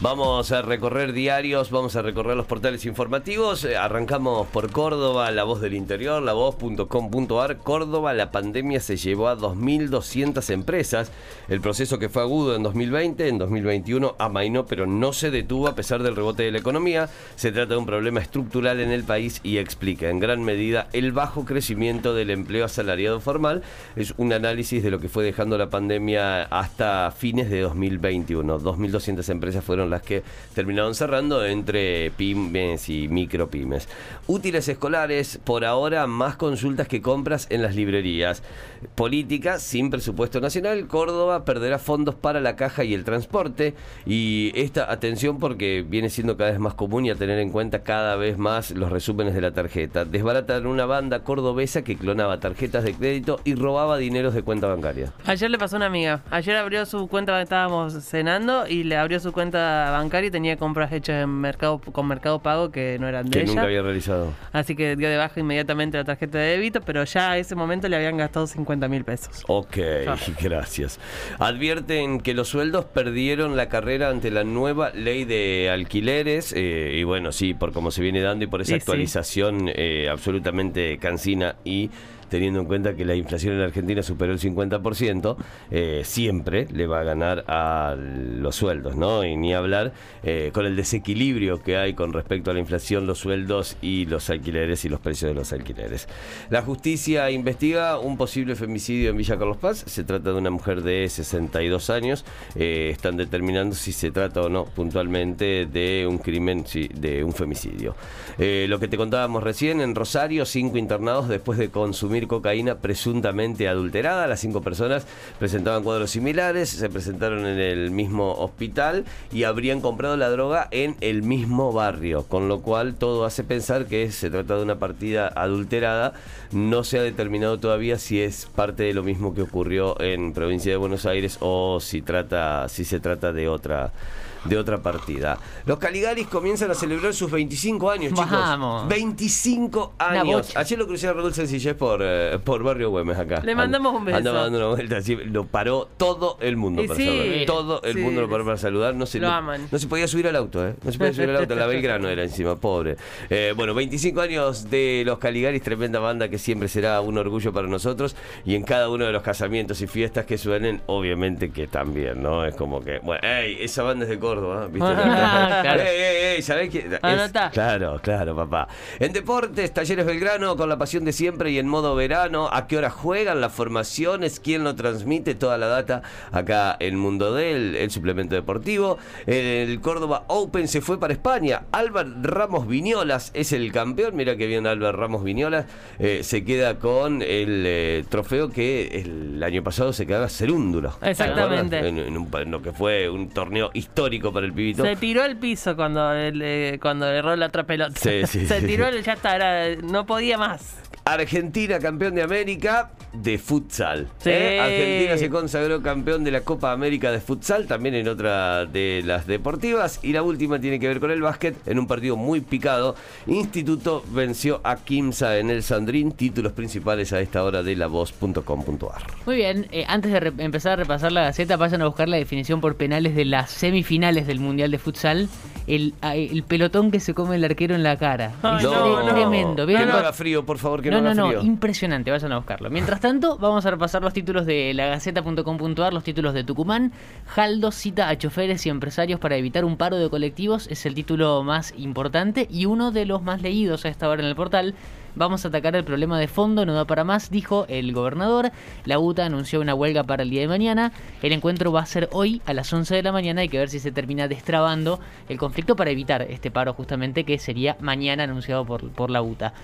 Vamos a recorrer diarios, vamos a recorrer los portales informativos. Eh, Arrancamos por Córdoba, La Voz del Interior, lavoz.com.ar. Córdoba, la pandemia se llevó a 2.200 empresas. El proceso que fue agudo en 2020, en 2021 amainó, pero no se detuvo a pesar del rebote de la economía. Se trata de un problema estructural en el país y explica en gran medida el bajo crecimiento del empleo asalariado formal. Es un análisis de lo que fue dejando la pandemia hasta fines de 2021. 2.200 empresas fueron las que terminaron cerrando entre pymes y micropymes. Útiles escolares, por ahora más consultas que compras en las librerías. Política sin presupuesto nacional, Córdoba perderá fondos para la caja y el transporte. Y esta atención porque viene siendo cada vez más común y a tener en cuenta cada vez más los resúmenes de la tarjeta. Desbaratan una banda cordobesa que clonaba tarjetas de crédito y robaba dineros de cuenta bancaria. Ayer le pasó a una amiga. Ayer abrió su cuenta, estábamos cenando y le abrió su cuenta bancaria y tenía compras hechas en mercado con Mercado Pago que no eran de Que ella. nunca había realizado. Así que dio de baja inmediatamente la tarjeta de débito, pero ya a ese momento le habían gastado 50 mil pesos. Ok, gracias. Advierten que los sueldos perdieron la carrera ante la nueva ley de alquileres. eh, y bueno, sí, por cómo se viene dando y por esa sí. actualización eh, absolutamente cansina y teniendo en cuenta que la inflación en Argentina superó el 50%, eh, siempre le va a ganar a los sueldos, ¿no? Y ni hablar eh, con el desequilibrio que hay con respecto a la inflación, los sueldos y los alquileres y los precios de los alquileres. La justicia investiga un posible femicidio en Villa Carlos Paz. Se trata de una mujer de 62 años. Eh, están determinando si se trata o no puntualmente de un crimen, de un femicidio. Lo que te contábamos recién, en Rosario, cinco internados después de consumir cocaína presuntamente adulterada. Las cinco personas presentaban cuadros similares, se presentaron en el mismo hospital y habrían comprado la droga en el mismo barrio, con lo cual todo hace pensar que se trata de una partida adulterada. No se ha determinado todavía si es parte de lo mismo que ocurrió en provincia de Buenos Aires o si trata, si se trata de otra de otra partida. Los Caligaris comienzan a celebrar sus 25 años, chicos. Vamos. 25 Una años. Ayer lo crucé a Raúl Sencillez por, eh, por Barrio Güemes acá. Le mandamos un beso. Andaba dando una vuelta así, lo paró todo el mundo Y para sí. saludar. Todo el Sí. mundo lo paró para saludar. No se, Lo no, aman. no se podía subir al auto, ¿eh? No se podía subir al auto. La Belgrano era encima, pobre. Eh, bueno, 25 años de los Caligaris, tremenda banda que siempre será un orgullo para nosotros. Y en cada uno de los casamientos y fiestas que suenen, obviamente que también, ¿no? Es como que, bueno, ey, esa banda es de Córdoba, ¿viste? Claro. Ey, ey, ey, ¿sabés qué? Es- Anotá. Claro, claro, papá. En deportes, Talleres Belgrano con la pasión de siempre y en modo verano. ¿A qué hora juegan las formaciones? ¿Quién lo transmite? Toda la data acá en Mundo del, el suplemento deportivo. El Córdoba Open se fue para España. Álvaro Ramos Viñolas es el campeón. Mira que bien Álvaro Ramos Viñolas. eh, se queda con el eh, trofeo que el año pasado se quedaba Cerúndulo. ¿te Exactamente. acuerdas? En, en un- en lo que fue un torneo histórico para el pibito. Se tiró al piso cuando, le- cuando erró la otra pelota. Sí, sí, Se sí. tiró, el- ya está, era- no podía más. Argentina campeón de América de futsal. Sí. ¿eh? Argentina se consagró campeón de la Copa América de futsal, también en otra de las deportivas. Y la última tiene que ver con el básquet, en un partido muy picado. Instituto venció a Kimsa en el Sandrín. Títulos principales a esta hora de lavoz.com.ar. Muy bien, eh, antes de empezar a repasar la gaceta, vayan a buscar la definición por penales de las semifinales del Mundial de Futsal. El, a- el pelotón que se come el arquero en la cara. Ay, Es no, no. tremendo. Que no haga frío, por favor, que no, no, no, haga no, frío. impresionante, vayan a buscarlo. Mientras tanto, vamos a repasar los títulos de lagaceta.com.ar, los títulos de Tucumán. Jaldo cita a choferes y empresarios para evitar un paro de colectivos, es el título más importante y uno de los más leídos a esta hora en el portal. Vamos a atacar el problema de fondo, no da para más, dijo el gobernador. La UTA anunció una huelga para el día de mañana. El encuentro va a ser hoy a las 11 de la mañana. Hay que ver si se termina destrabando el conflicto para evitar este paro justamente que sería mañana anunciado por, por la UTA.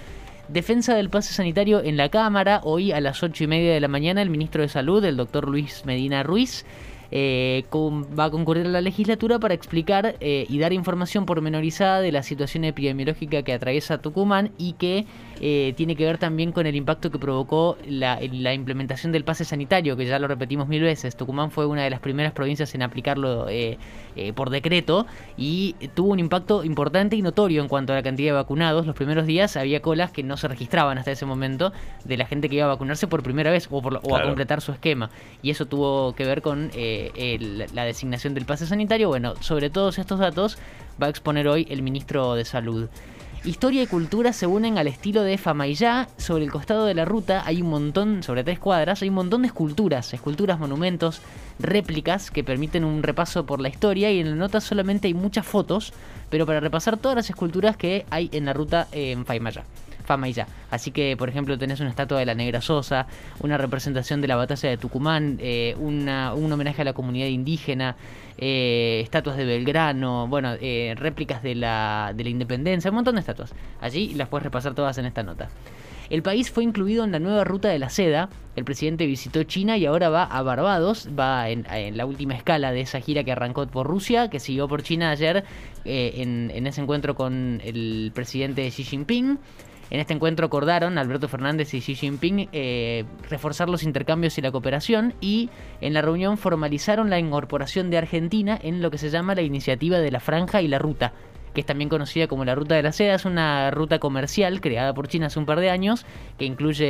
Defensa del pase sanitario en la Cámara. Hoy a las 8 y media de la mañana el ministro de Salud, el doctor Luis Medina Ruiz, eh, con- va a concurrir a la legislatura para explicar eh, y dar información pormenorizada de la situación epidemiológica que atraviesa Tucumán y que eh, tiene que ver también con el impacto que provocó la, la implementación del pase sanitario, que ya lo repetimos mil veces. Tucumán fue una de las primeras provincias en aplicarlo eh, eh, por decreto y tuvo un impacto importante y notorio en cuanto a la cantidad de vacunados. Los primeros días había colas que no se registraban hasta ese momento de la gente que iba a vacunarse por primera vez o, por o a completar su esquema. Y eso tuvo que ver con eh, el- la designación del pase sanitario. Bueno, sobre todos estos datos va a exponer hoy el ministro de Salud. Historia y cultura se unen al estilo de Famaillá. Sobre el costado de la ruta hay un montón, sobre tres cuadras, hay un montón de esculturas, esculturas, monumentos, réplicas que permiten un repaso por la historia y en la nota solamente hay muchas fotos, pero para repasar todas las esculturas que hay en la ruta eh, en Famaillá. Famaillá. Así que, por ejemplo, tenés una estatua de la Negra Sosa, una representación de la batalla de Tucumán, eh, una- un homenaje a la comunidad indígena, eh, estatuas de Belgrano, bueno, eh, réplicas de la, de la independencia, un montón de estatuas. Allí las puedes repasar todas en esta nota. El país fue incluido en la nueva ruta de la seda. El presidente visitó China y ahora va a Barbados. Va en, en la última escala de esa gira que arrancó por Rusia, que siguió por China ayer eh, en, en ese encuentro con el presidente Xi Jinping. En este encuentro acordaron Alberto Fernández y Xi Jinping eh, reforzar los intercambios y la cooperación y en la reunión formalizaron la incorporación de Argentina en lo que se llama la iniciativa de la franja y la ruta, que es también conocida como la Ruta de la Seda. Es una ruta comercial creada por China hace un par de años que incluye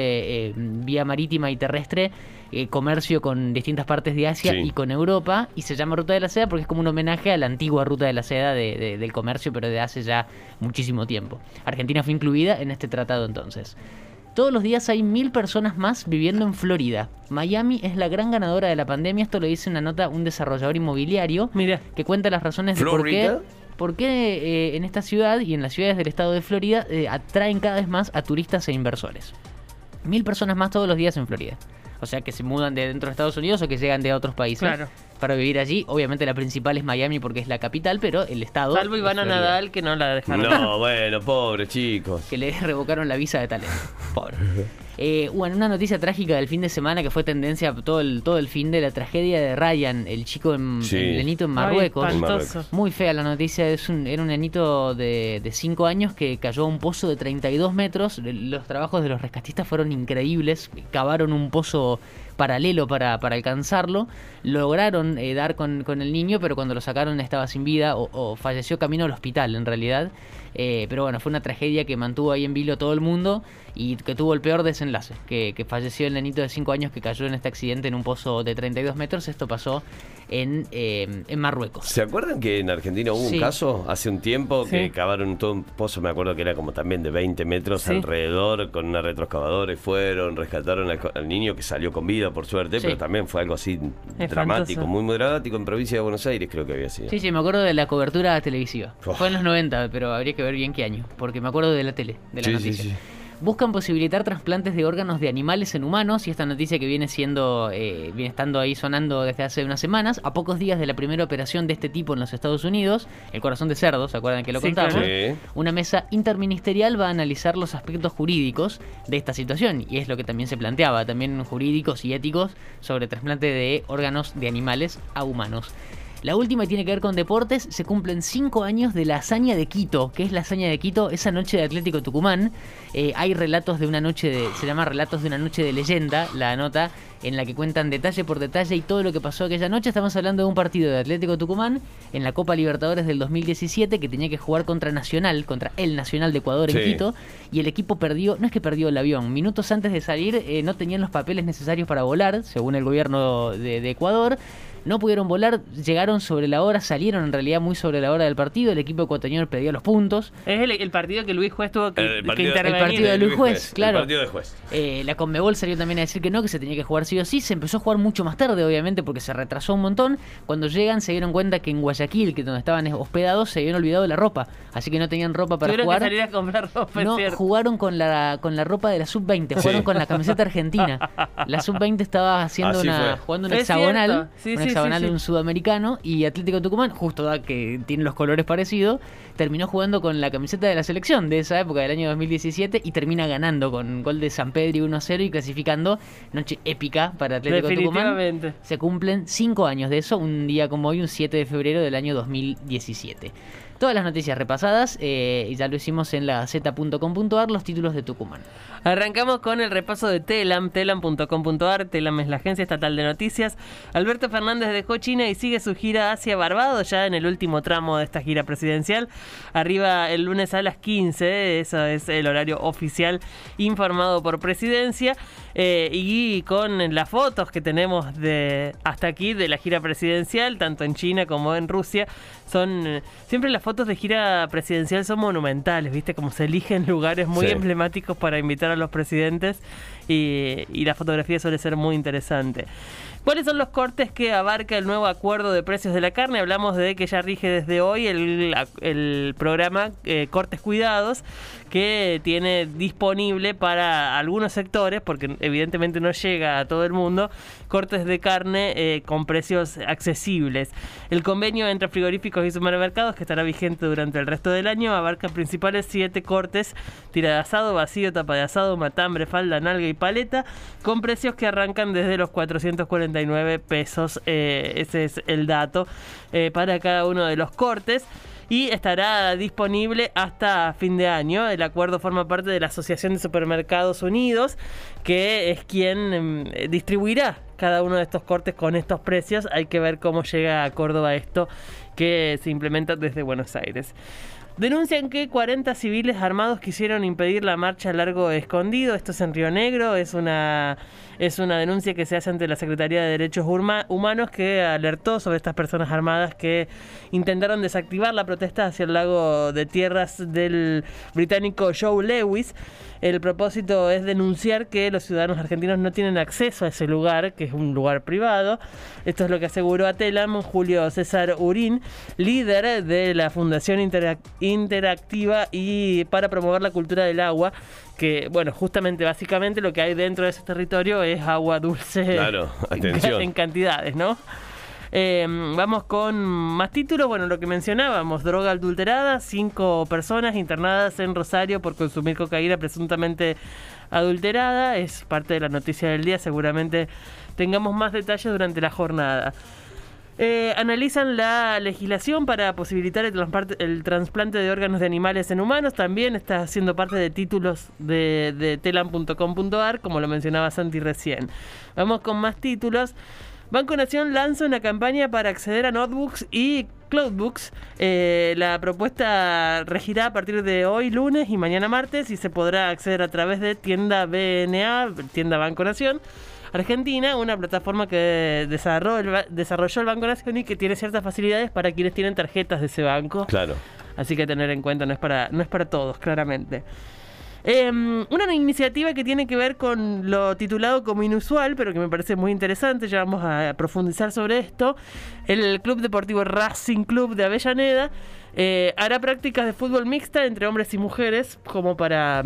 eh, vía marítima y terrestre, eh, comercio con distintas partes de Asia Sí. y con Europa y se llama Ruta de la Seda porque es como un homenaje a la antigua Ruta de la Seda de- de- del comercio, pero de hace ya muchísimo tiempo. Argentina fue incluida en este tratado entonces. Todos los días hay mil personas más viviendo en Florida. Miami es la gran ganadora de la pandemia. Esto lo dice una nota un desarrollador inmobiliario Mira. que cuenta las razones de por qué. Por qué eh, en esta ciudad y en las ciudades del estado de Florida eh, atraen cada vez más a turistas e inversores. Mil personas más todos los días en Florida. O sea, que se mudan de dentro de Estados Unidos o que llegan de otros países Claro. Para vivir allí. Obviamente la principal es Miami porque es la capital, pero el estado... Salvo es Ivana Florida. Nadal que no la dejaron. No, bueno, pobre chicos. que le revocaron la visa de talento. Pobre. Eh, bueno, una noticia trágica del fin de semana que fue tendencia todo el, todo el fin de la tragedia de Ryan, el chico en, Sí. el nenito en Ay, Marruecos. Espantoso. Muy fea la noticia, es un, era un nenito de 5 años que cayó a un pozo de 32 metros. Los trabajos de los rescatistas fueron increíbles, cavaron un pozo paralelo para, para alcanzarlo, lograron eh, dar con, con el niño, pero cuando lo sacaron estaba sin vida o, o falleció camino al hospital en realidad. Eh, pero bueno, fue una tragedia que mantuvo ahí en vilo todo el mundo y que tuvo el peor desenlace, que, que falleció el nenito de 5 años que cayó en este accidente en un pozo de 32 metros. Esto pasó en, eh, en Marruecos. ¿Se acuerdan que en Argentina hubo Sí. un caso hace un tiempo que Sí. cavaron todo un pozo? Me acuerdo que era como también de 20 metros Sí. alrededor con una retroexcavadora y fueron, rescataron al, al niño que salió con vida por suerte, Sí. pero también fue algo así dramático, muy, muy dramático en provincia de Buenos Aires creo que había sido. Sí, sí, me acuerdo de la cobertura televisiva. Oh. Fue en los 90, pero habría que ver bien qué año, porque me acuerdo de la tele, de la Sí, noticia. sí. Buscan posibilitar trasplantes de órganos de animales en humanos y esta noticia que viene siendo, eh, viene estando ahí sonando desde hace unas semanas, a pocos días de la primera operación de este tipo en los Estados Unidos, el corazón de cerdo, ¿se acuerdan que lo Sí, contamos? claro. Una mesa interministerial va a analizar los aspectos jurídicos de esta situación y es lo que también se planteaba, también jurídicos y éticos sobre trasplante de órganos de animales a humanos. La última tiene que ver con deportes. Se cumplen cinco años de la hazaña de Quito. ¿Qué es la hazaña de Quito? Esa noche de Atlético Tucumán. Eh, hay relatos de una noche de. Se llama Relatos de una noche de leyenda, la nota, en la que cuentan detalle por detalle y todo lo que pasó aquella noche. Estamos hablando de un partido de Atlético Tucumán en la Copa Libertadores del 2017 que tenía que jugar contra Nacional, contra el Nacional de Ecuador en Sí. Quito. Y el equipo perdió, no es que perdió el avión, minutos antes de salir eh, no tenían los papeles necesarios para volar, según el gobierno de, de Ecuador. No pudieron volar, llegaron sobre la hora, salieron en realidad muy sobre la hora del partido. El equipo ecuatoriano perdió los puntos. Es el, el partido que Luis Juez tuvo que, El partido- el intervenir. partido de Luis Juez, claro. El partido de juez. Eh, la Conmebol salió también a decir que no, que se tenía que jugar sí o sí. Se empezó a jugar mucho más tarde, obviamente, porque se retrasó un montón. Cuando llegan se dieron cuenta que en Guayaquil, que donde estaban hospedados, se habían olvidado la ropa. Así que no tenían ropa para Tuvieron jugar. que salir a comprar ropa, No, jugaron con la, con la ropa de la sub-20, jugaron Sí. con la camiseta argentina. La sub-20 estaba haciendo Así una, fue. jugando un Es hexagonal. Sí, un sí, sí. Hexagonal sí. un sudamericano y Atlético Tucumán, justo da que tiene los colores parecidos, terminó jugando con la camiseta de la selección de esa época del año 2017 y termina ganando con gol de San Pedro y 1-0 y clasificando noche épica para Atlético Tucumán. Se cumplen cinco años de eso, un día como hoy, un 7 de febrero del año 2017. Todas las noticias repasadas, eh, y ya lo hicimos en la z.com.ar, los títulos de Tucumán. Arrancamos con el repaso de Telam, telam.com.ar. Telam es la agencia estatal de noticias. Alberto Fernández dejó China y sigue su gira hacia Barbados, ya en el último tramo de esta gira presidencial. Arriba el lunes a las 15, eso es el horario oficial informado por presidencia. Eh, y con las fotos que tenemos de hasta aquí de la gira presidencial, tanto en China como en Rusia, son eh, siempre las fotos de gira presidencial son monumentales, ¿viste? Como se eligen lugares muy Sí. emblemáticos para invitar a los presidentes y, la fotografía suele ser muy interesante. ¿Cuáles son los cortes que abarca el nuevo acuerdo de precios de la carne? Hablamos de que ya rige desde hoy el, el programa eh, Cortes Cuidados, que tiene disponible para algunos sectores, porque evidentemente no llega a todo el mundo, cortes de carne eh, con precios accesibles. El convenio entre frigoríficos y supermercados, que estará vigente durante el resto del año, abarca principales siete cortes, tira de asado, vacío, tapa de asado, matambre, falda, nalga y paleta, con precios que arrancan desde los 449 pesos. eh, ese es el dato eh, para cada uno de los cortes y estará disponible hasta fin de año. El acuerdo forma parte de la Asociación de Supermercados Unidos, que es quien em, distribuirá cada uno de estos cortes con estos precios. Hay que ver cómo llega a Córdoba esto que se implementa desde Buenos Aires. Denuncian que 40 civiles armados quisieron impedir la marcha largo escondido. Esto es en Río Negro. Es una, es una denuncia que se hace ante la Secretaría de Derechos Humanos que alertó sobre estas personas armadas que intentaron desactivar la protesta hacia el lago de tierras del británico Joe Lewis. El propósito es denunciar que los ciudadanos argentinos no tienen acceso a ese lugar, que es un lugar privado. Esto es lo que aseguró a Telam Julio César Urín, líder de la Fundación Interac- Interactiva y para promover la cultura del agua, que, bueno, justamente, básicamente lo que hay dentro de ese territorio es agua dulce Claro, en- atención. en cantidades, ¿no? Eh, vamos con más títulos. Bueno, lo que mencionábamos: droga adulterada. Cinco personas internadas en Rosario por consumir cocaína presuntamente adulterada. Es parte de la noticia del día. Seguramente tengamos más detalles durante la jornada. Eh, analizan la legislación para posibilitar el, trasplante de órganos de animales en humanos. También está siendo parte de títulos de, de telam.com.ar, como lo mencionaba Santi recién. Vamos con más títulos. Banco Nación lanza una campaña para acceder a notebooks y cloudbooks. Eh, la propuesta regirá a partir de hoy lunes y mañana martes y se podrá acceder a través de tienda BNA, tienda Banco Nación. Argentina, una plataforma que desarrolló el, ba- desarrolló el Banco Nación y que tiene ciertas facilidades para quienes tienen tarjetas de ese banco. Claro. Así que tener en cuenta, no es para, no es para todos, claramente. Em, una iniciativa que tiene que ver con lo titulado como inusual, pero que me parece muy interesante, ya vamos a profundizar sobre esto. El Club Deportivo Racing Club de Avellaneda eh, hará prácticas de fútbol mixta entre hombres y mujeres, como para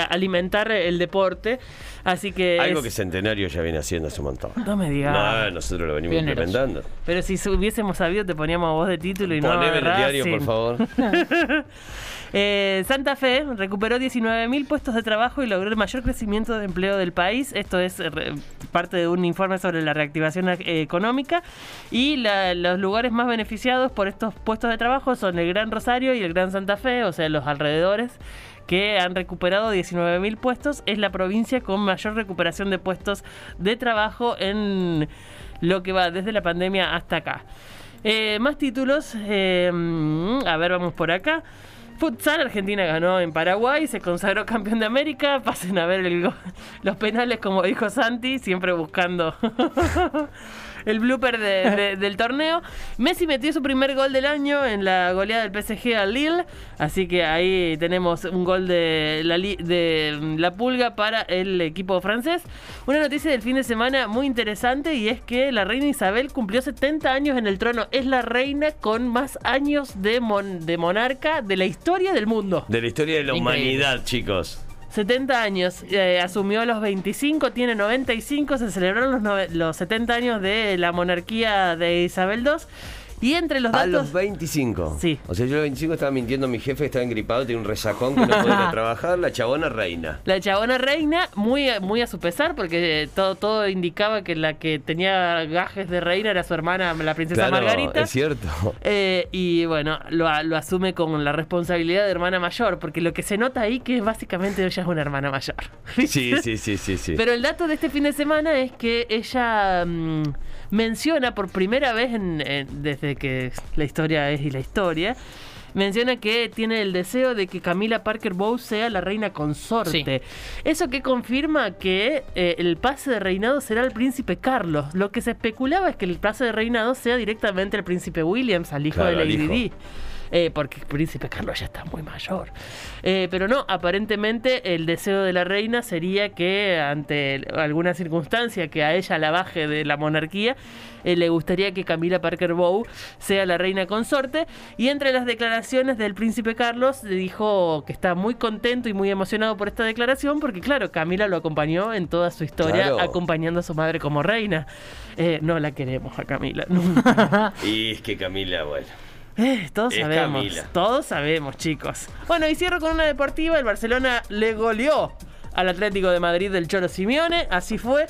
alimentar el deporte. Así que. Algo es- que Centenario ya viene haciendo hace un montón. No me digas. No, nosotros lo venimos Pioneros. implementando. Pero si hubiésemos sabido, te poníamos a voz de título y no. Poneme a en el diario, por favor. Eh, Santa Fe recuperó 19.000 puestos de trabajo y logró el mayor crecimiento de empleo del país. Esto es eh, re- parte de un informe sobre la reactivación eh, económica. Y la- los lugares más beneficiados por estos puestos de trabajo son el Gran Rosario y el Gran Santa Fe, o sea, los alrededores que han recuperado 19.000 puestos. Es la provincia con mayor recuperación de puestos de trabajo en lo que va desde la pandemia hasta acá. Eh, más títulos. mm, a ver, vamos por acá. Futsal, Argentina ganó en Paraguay, se consagró campeón de América. Pasen a ver los penales, como dijo Santi, siempre buscando el blooper de- de- del torneo. Messi metió su primer gol del año en la goleada del PSG al Lille. Así que ahí tenemos un gol de la, li- de la pulga para el equipo francés. Una noticia del fin de semana muy interesante y es que la reina Isabel cumplió 70 años en el trono. Es la reina con más años de, mon- de monarca de la historia del mundo. De la historia de la Increíble. humanidad, chicos. 70 años, eh, asumió a los 25, tiene 95, se celebraron los, los 70 años de la monarquía de Isabel II. Y entre los A datos... los 25. Sí. O sea, yo a los 25 estaba mintiendo a mi jefe, estaba engripado, tiene un resacón que no puede ir a trabajar, la chabona reina. La chabona reina, muy, a- muy a su pesar, porque todo, todo indicaba que la que tenía gajes de reina era su hermana, la princesa Claro, Margarita. es cierto. Eh, y bueno, lo, a- lo asume con la responsabilidad de hermana mayor, porque lo que se nota ahí que básicamente ella es una hermana mayor. Sí, sí, sí, sí, sí. Pero el dato de este fin de semana es que ella mm, menciona por primera vez en- en- desde que la historia es y la historia. Menciona que tiene el deseo de que Camila Parker Bowles sea la reina consorte. Eso que confirma que eh, el pase de reinado será el príncipe Carlos. Lo que se especulaba es que el pase de reinado sea directamente el príncipe Williams, al hijo Claro, de Lady. Di. Eh, porque el príncipe Carlos ya está muy mayor. Eh, pero no, aparentemente el deseo de la reina sería que ante alguna circunstancia que a ella la baje de la monarquía, eh, le gustaría que Camila Parker Bow sea la reina consorte. Y entre las declaraciones del príncipe Carlos dijo que está muy contento y muy emocionado por esta declaración, porque claro, Camila lo acompañó en toda su historia, Claro. acompañando a su madre como reina. Eh, no la queremos a Camila, nunca. Y es que Camila, bueno. Eh, todos Es sabemos, Camila. todos sabemos, chicos. Bueno, y cierro con una deportiva. El Barcelona le goleó al Atlético de Madrid del Cholo Simeone. Así fue.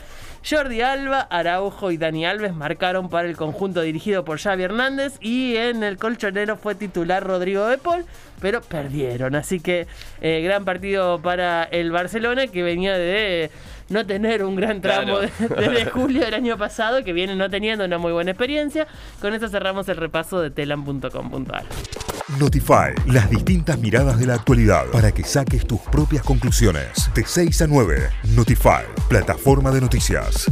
Jordi Alba, Araujo y Dani Alves marcaron para el conjunto dirigido por Xavi Hernández. Y en el colchonero fue titular Rodrigo de Paul, pero perdieron. Así que eh, gran partido para el Barcelona que venía de no tener un gran tramo Claro. de- desde julio del año pasado, que viene no teniendo una muy buena experiencia. Con esto cerramos el repaso de telam.com.ar. Notify, las distintas miradas de la actualidad para que saques tus propias conclusiones. De 6 a 9, Notify, plataforma de noticias.